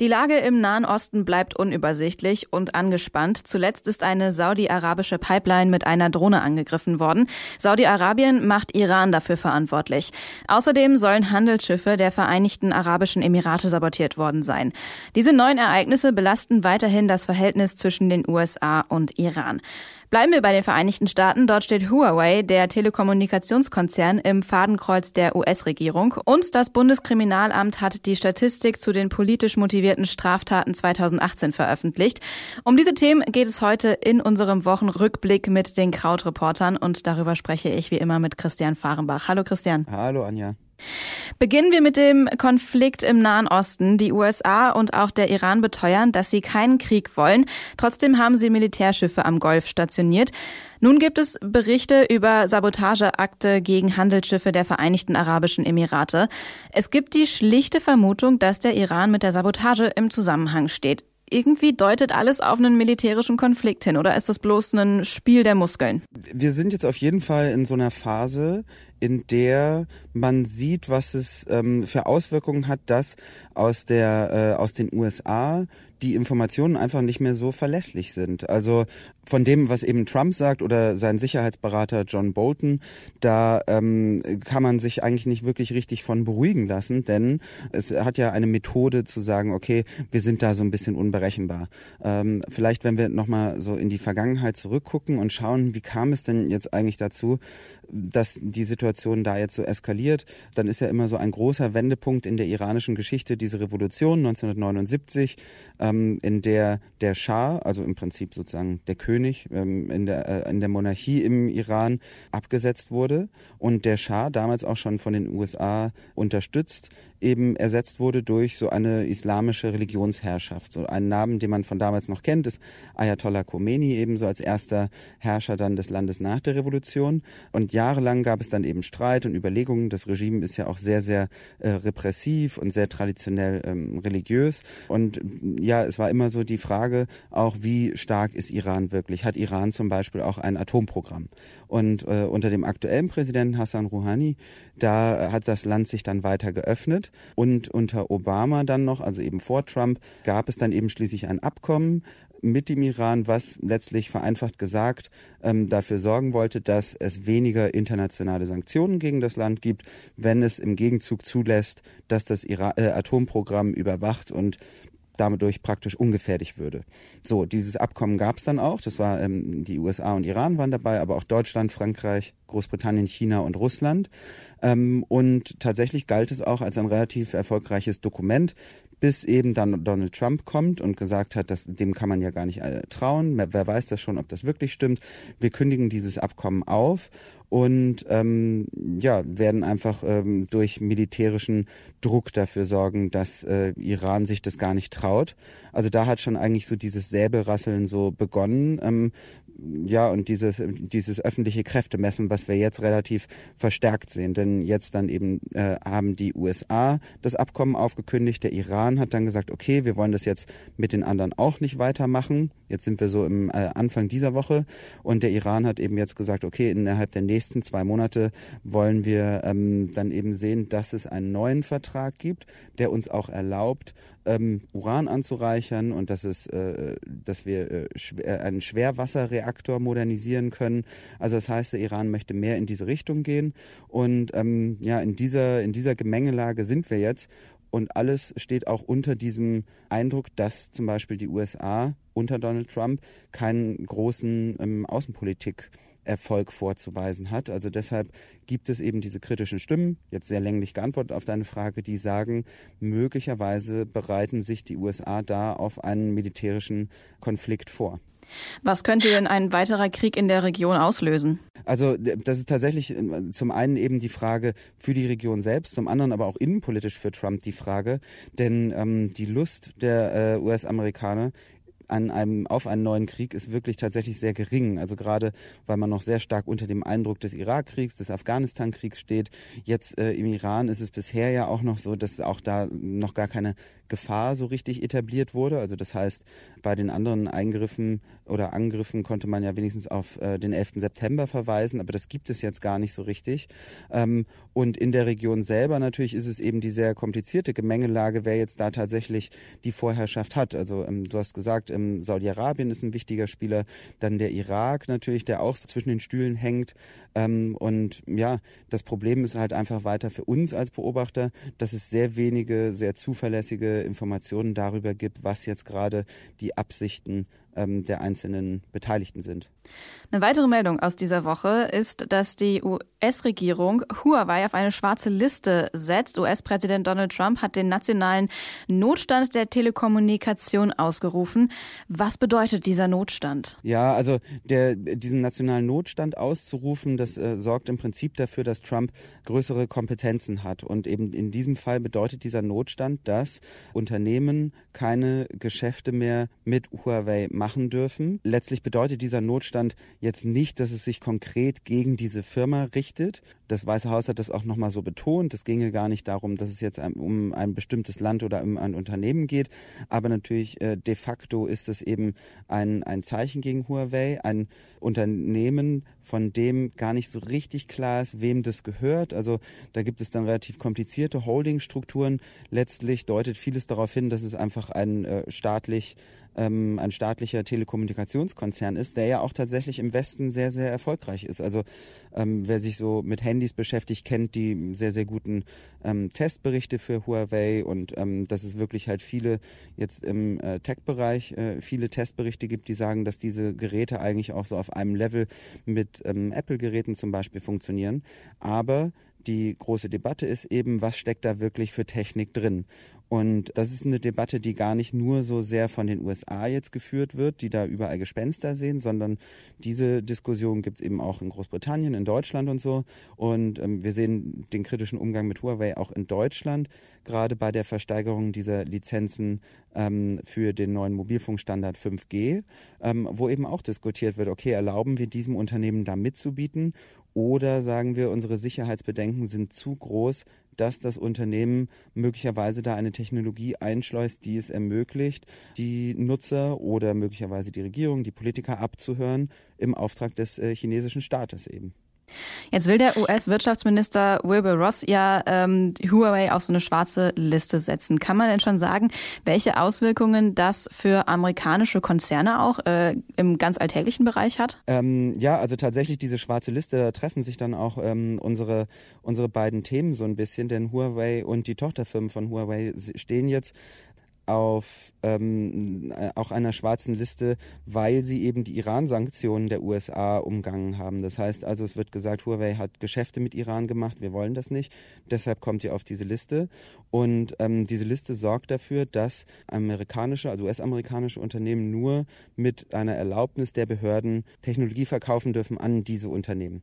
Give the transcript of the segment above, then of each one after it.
Die Lage im Nahen Osten bleibt unübersichtlich und angespannt. Zuletzt ist eine saudi-arabische Pipeline mit einer Drohne angegriffen worden. Saudi-Arabien macht Iran dafür verantwortlich. Außerdem sollen Handelsschiffe der Vereinigten Arabischen Emirate sabotiert worden sein. Diese neuen Ereignisse belasten weiterhin das Verhältnis zwischen den USA und Iran. Bleiben wir bei den Vereinigten Staaten. Dort steht Huawei, der Telekommunikationskonzern, im Fadenkreuz der US-Regierung. Und das Bundeskriminalamt hat die Statistik zu den politisch motivierten Straftaten 2018 veröffentlicht. Um diese Themen geht es heute in unserem Wochenrückblick mit den Krautreportern. Und darüber spreche ich wie immer mit Christian Fahrenbach. Hallo Christian. Hallo Anja. Beginnen wir mit dem Konflikt im Nahen Osten. Die USA und auch der Iran beteuern, dass sie keinen Krieg wollen. Trotzdem haben sie Militärschiffe am Golf stationiert. Nun gibt es Berichte über Sabotageakte gegen Handelsschiffe der Vereinigten Arabischen Emirate. Es gibt die schlichte Vermutung, dass der Iran mit der Sabotage im Zusammenhang steht. Irgendwie deutet alles auf einen militärischen Konflikt hin, oder ist das bloß ein Spiel der Muskeln? Wir sind jetzt auf jeden Fall in so einer Phase, in der man sieht, was es ähm, für Auswirkungen hat, dass aus der äh, aus den USA die Informationen einfach nicht mehr so verlässlich sind. Also von dem, was eben Trump sagt oder sein Sicherheitsberater John Bolton, da ähm, kann man sich eigentlich nicht wirklich richtig von beruhigen lassen, denn es hat ja eine Methode zu sagen, okay, wir sind da so ein bisschen unberechenbar. Ähm, vielleicht, wenn wir nochmal so in die Vergangenheit zurückgucken und schauen, wie kam es denn jetzt eigentlich dazu, dass die Situation da jetzt so eskaliert, dann ist ja immer so ein großer Wendepunkt in der iranischen Geschichte diese Revolution 1979, ähm, in der der Schah, also im Prinzip sozusagen der König ähm, in, der, äh, in der Monarchie im Iran abgesetzt wurde und der Schah, damals auch schon von den USA unterstützt, eben ersetzt wurde durch so eine islamische Religionsherrschaft. So einen Namen, den man von damals noch kennt, ist Ayatollah Khomeini, ebenso als erster Herrscher dann des Landes nach der Revolution. Und jahrelang gab es dann eben Streit und Überlegungen. Das Regime ist ja auch sehr, sehr äh, repressiv und sehr traditionell ähm, religiös. Und ja, es war immer so die Frage auch, wie stark ist Iran wirklich? Hat Iran zum Beispiel auch ein Atomprogramm? Und äh, unter dem aktuellen Präsidenten Hassan Rouhani, da hat das Land sich dann weiter geöffnet. Und unter Obama dann noch, also eben vor Trump, gab es dann eben schließlich ein Abkommen mit dem Iran, was letztlich vereinfacht gesagt ähm, dafür sorgen wollte, dass es weniger internationale Sanktionen gegen das Land gibt, wenn es im Gegenzug zulässt, dass das Iran äh, Atomprogramm überwacht und damit praktisch ungefährlich würde. So, dieses Abkommen gab es dann auch. Das war ähm, die USA und Iran waren dabei, aber auch Deutschland, Frankreich, Großbritannien, China und Russland. Ähm, und tatsächlich galt es auch als ein relativ erfolgreiches Dokument, bis eben dann Donald Trump kommt und gesagt hat, dass dem kann man ja gar nicht äh, trauen. Wer weiß das schon, ob das wirklich stimmt. Wir kündigen dieses Abkommen auf und ähm, ja werden einfach ähm, durch militärischen Druck dafür sorgen, dass äh, Iran sich das gar nicht traut. Also da hat schon eigentlich so dieses Säbelrasseln so begonnen. Ähm, ja, und dieses, dieses öffentliche Kräftemessen, was wir jetzt relativ verstärkt sehen. Denn jetzt dann eben äh, haben die USA das Abkommen aufgekündigt, der Iran hat dann gesagt, okay, wir wollen das jetzt mit den anderen auch nicht weitermachen. Jetzt sind wir so im äh, Anfang dieser Woche und der Iran hat eben jetzt gesagt, okay, innerhalb der nächsten zwei Monate wollen wir ähm, dann eben sehen, dass es einen neuen Vertrag gibt, der uns auch erlaubt, ähm, Uran anzureichern und dass es, äh, dass wir äh, schw äh, einen Schwerwasserreaktor modernisieren können. Also das heißt, der Iran möchte mehr in diese Richtung gehen und ähm, ja, in dieser in dieser Gemengelage sind wir jetzt und alles steht auch unter diesem Eindruck, dass zum Beispiel die USA unter Donald Trump keinen großen ähm, Außenpolitik Erfolg vorzuweisen hat. Also deshalb gibt es eben diese kritischen Stimmen, jetzt sehr länglich geantwortet auf deine Frage, die sagen, möglicherweise bereiten sich die USA da auf einen militärischen Konflikt vor. Was könnte denn ein weiterer Krieg in der Region auslösen? Also das ist tatsächlich äh, zum einen eben die Frage für die Region selbst, zum anderen aber auch innenpolitisch für Trump die Frage, denn ähm, die Lust der äh, US-Amerikaner an einem, auf einen neuen Krieg ist wirklich tatsächlich sehr gering. Also gerade, weil man noch sehr stark unter dem Eindruck des Irakkriegs, des Afghanistan-Kriegs steht. Jetzt äh, im Iran ist es bisher ja auch noch so, dass auch da noch gar keine Gefahr so richtig etabliert wurde. Also das heißt, bei den anderen Eingriffen oder Angriffen konnte man ja wenigstens auf äh, den 11. September verweisen, aber das gibt es jetzt gar nicht so richtig. Ähm, und in der Region selber natürlich ist es eben die sehr komplizierte Gemengelage, wer jetzt da tatsächlich die Vorherrschaft hat. Also ähm, du hast gesagt, ähm, Saudi-Arabien ist ein wichtiger Spieler, dann der Irak natürlich, der auch zwischen den Stühlen hängt. Ähm, und ja, das Problem ist halt einfach weiter für uns als Beobachter, dass es sehr wenige, sehr zuverlässige Informationen darüber gibt, was jetzt gerade die Absichten ähm, der einzelnen Beteiligten sind. Eine weitere Meldung aus dieser Woche ist, dass die US-Regierung Huawei auf eine schwarze Liste setzt. US-Präsident Donald Trump hat den nationalen Notstand der Telekommunikation ausgerufen. Was bedeutet dieser Notstand? Ja, also der, diesen nationalen Notstand auszurufen, das äh, sorgt im Prinzip dafür, dass Trump größere Kompetenzen hat. Und eben in diesem Fall bedeutet dieser Notstand, dass Unternehmen keine Geschäfte mehr mit Huawei machen dürfen. Letztlich bedeutet dieser Notstand jetzt nicht, dass es sich konkret gegen diese Firma richtet. Das Weiße Haus hat das auch nochmal so betont. Es ginge gar nicht darum, dass es jetzt um ein bestimmtes Land oder um ein Unternehmen geht. Aber natürlich äh, de facto ist es eben ein, ein Zeichen gegen Huawei, ein Unternehmen, von dem gar nicht so richtig klar ist, wem das gehört. Also da gibt es dann relativ komplizierte Holdingstrukturen. Letztlich deutet vieles darauf hin, dass es einfach ein äh, staatlich ähm, ein staatlicher Telekommunikationskonzern ist, der ja auch tatsächlich im Westen sehr, sehr erfolgreich ist. Also ähm, wer sich so mit Handys beschäftigt, kennt die sehr, sehr guten ähm, Testberichte für Huawei und ähm, dass es wirklich halt viele jetzt im äh, Tech-Bereich äh, viele Testberichte gibt, die sagen, dass diese Geräte eigentlich auch so auf einem Level mit ähm, Apple-Geräten zum Beispiel funktionieren. Aber die große Debatte ist eben, was steckt da wirklich für Technik drin? Und das ist eine Debatte, die gar nicht nur so sehr von den USA jetzt geführt wird, die da überall Gespenster sehen, sondern diese Diskussion gibt es eben auch in Großbritannien, in Deutschland und so. Und ähm, wir sehen den kritischen Umgang mit Huawei auch in Deutschland, gerade bei der Versteigerung dieser Lizenzen ähm, für den neuen Mobilfunkstandard 5G, ähm, wo eben auch diskutiert wird, okay, erlauben wir diesem Unternehmen da mitzubieten oder sagen wir, unsere Sicherheitsbedenken sind zu groß, dass das Unternehmen möglicherweise da eine Technologie einschleust, die es ermöglicht, die Nutzer oder möglicherweise die Regierung, die Politiker abzuhören im Auftrag des äh, chinesischen Staates eben. Jetzt will der US-Wirtschaftsminister Wilbur Ross ja ähm, Huawei auf so eine schwarze Liste setzen. Kann man denn schon sagen, welche Auswirkungen das für amerikanische Konzerne auch äh, im ganz alltäglichen Bereich hat? Ähm, ja, also tatsächlich diese schwarze Liste, da treffen sich dann auch ähm, unsere, unsere beiden Themen so ein bisschen, denn Huawei und die Tochterfirmen von Huawei stehen jetzt auf ähm, äh, auch einer schwarzen Liste, weil sie eben die Iran-Sanktionen der USA umgangen haben. Das heißt also, es wird gesagt, Huawei hat Geschäfte mit Iran gemacht, wir wollen das nicht, deshalb kommt ihr auf diese Liste. Und ähm, diese Liste sorgt dafür, dass amerikanische, also US-amerikanische Unternehmen nur mit einer Erlaubnis der Behörden Technologie verkaufen dürfen an diese Unternehmen.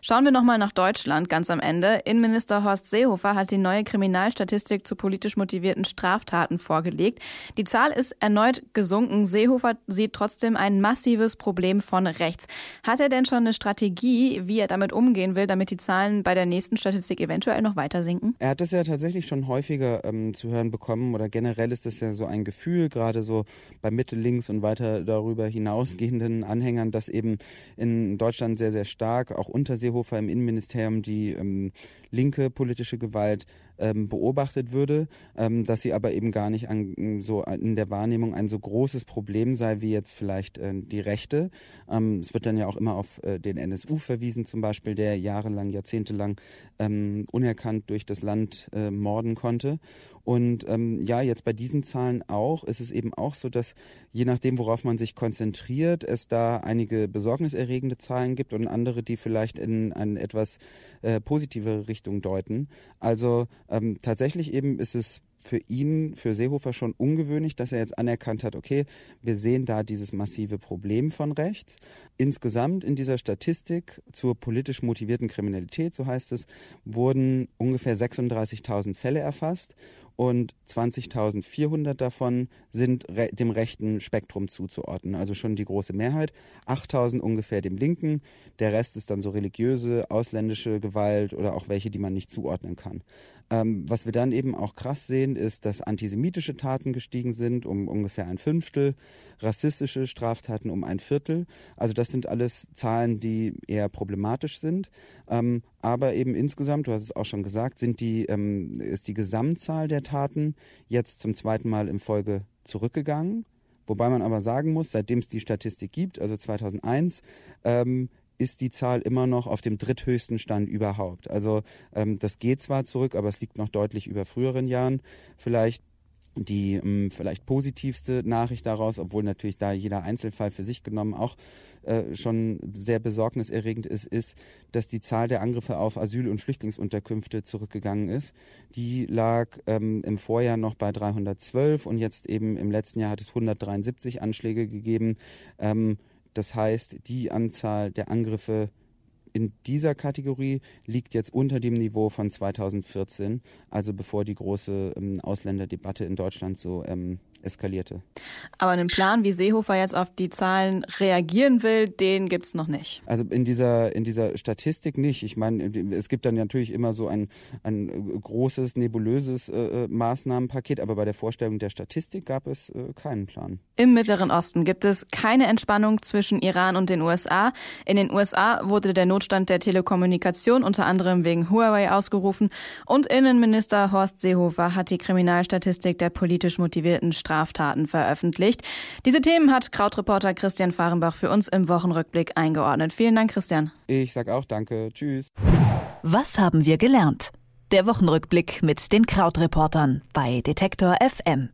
Schauen wir nochmal nach Deutschland ganz am Ende. Innenminister Horst Seehofer hat die neue Kriminalstatistik zu politisch motivierten Straftaten vorgelegt. Die Zahl ist erneut gesunken. Seehofer sieht trotzdem ein massives Problem von rechts. Hat er denn schon eine Strategie, wie er damit umgehen will, damit die Zahlen bei der nächsten Statistik eventuell noch weiter sinken? Er hat das ja tatsächlich schon häufiger ähm, zu hören bekommen oder generell ist das ja so ein Gefühl, gerade so bei Mitte, links und weiter darüber hinausgehenden Anhängern, dass eben in Deutschland sehr, sehr stark auch unter Seehofer im Innenministerium die ähm, linke politische Gewalt ähm, beobachtet würde, ähm, dass sie aber eben gar nicht an, so in der Wahrnehmung ein so großes Problem sei wie jetzt vielleicht äh, die Rechte. Ähm, es wird dann ja auch immer auf äh, den NSU verwiesen, zum Beispiel, der jahrelang, jahrzehntelang ähm, unerkannt durch das Land äh, morden konnte. Und ähm, ja, jetzt bei diesen Zahlen auch ist es eben auch so, dass je nachdem, worauf man sich konzentriert, es da einige besorgniserregende Zahlen gibt und andere, die vielleicht in eine etwas äh, positivere Richtung deuten. Also ähm, tatsächlich eben ist es für ihn, für Seehofer schon ungewöhnlich, dass er jetzt anerkannt hat, okay, wir sehen da dieses massive Problem von rechts. Insgesamt in dieser Statistik zur politisch motivierten Kriminalität, so heißt es, wurden ungefähr 36.000 Fälle erfasst und 20.400 davon sind re dem rechten Spektrum zuzuordnen, also schon die große Mehrheit. 8.000 ungefähr dem linken, der Rest ist dann so religiöse, ausländische Gewalt oder auch welche, die man nicht zuordnen kann. Ähm, was wir dann eben auch krass sehen, ist, dass antisemitische Taten gestiegen sind um ungefähr ein Fünftel, rassistische Straftaten um ein Viertel. Also das sind alles Zahlen, die eher problematisch sind. Ähm, aber eben insgesamt, du hast es auch schon gesagt, sind die, ähm, ist die Gesamtzahl der Taten jetzt zum zweiten Mal in Folge zurückgegangen. Wobei man aber sagen muss, seitdem es die Statistik gibt, also 2001, ähm, ist die Zahl immer noch auf dem dritthöchsten Stand überhaupt. Also ähm, das geht zwar zurück, aber es liegt noch deutlich über früheren Jahren. Vielleicht die ähm, vielleicht positivste Nachricht daraus, obwohl natürlich da jeder Einzelfall für sich genommen auch äh, schon sehr besorgniserregend ist, ist, dass die Zahl der Angriffe auf Asyl- und Flüchtlingsunterkünfte zurückgegangen ist. Die lag ähm, im Vorjahr noch bei 312 und jetzt eben im letzten Jahr hat es 173 Anschläge gegeben. Ähm, das heißt, die Anzahl der Angriffe in dieser Kategorie liegt jetzt unter dem Niveau von 2014, also bevor die große ähm, Ausländerdebatte in Deutschland so ähm, eskalierte. Aber einen Plan, wie Seehofer jetzt auf die Zahlen reagieren will, den gibt es noch nicht. Also in dieser, in dieser Statistik nicht. Ich meine, es gibt dann natürlich immer so ein, ein großes, nebulöses äh, äh, Maßnahmenpaket, aber bei der Vorstellung der Statistik gab es äh, keinen Plan. Im Mittleren Osten gibt es keine Entspannung zwischen Iran und den USA. In den USA wurde der Notstand der Telekommunikation unter anderem wegen Huawei ausgerufen und Innenminister Horst Seehofer hat die Kriminalstatistik der politisch motivierten Straftaten veröffentlicht. Diese Themen hat Krautreporter Christian Fahrenbach für uns im Wochenrückblick eingeordnet. Vielen Dank, Christian. Ich sag auch danke. Tschüss. Was haben wir gelernt? Der Wochenrückblick mit den Krautreportern bei Detektor FM.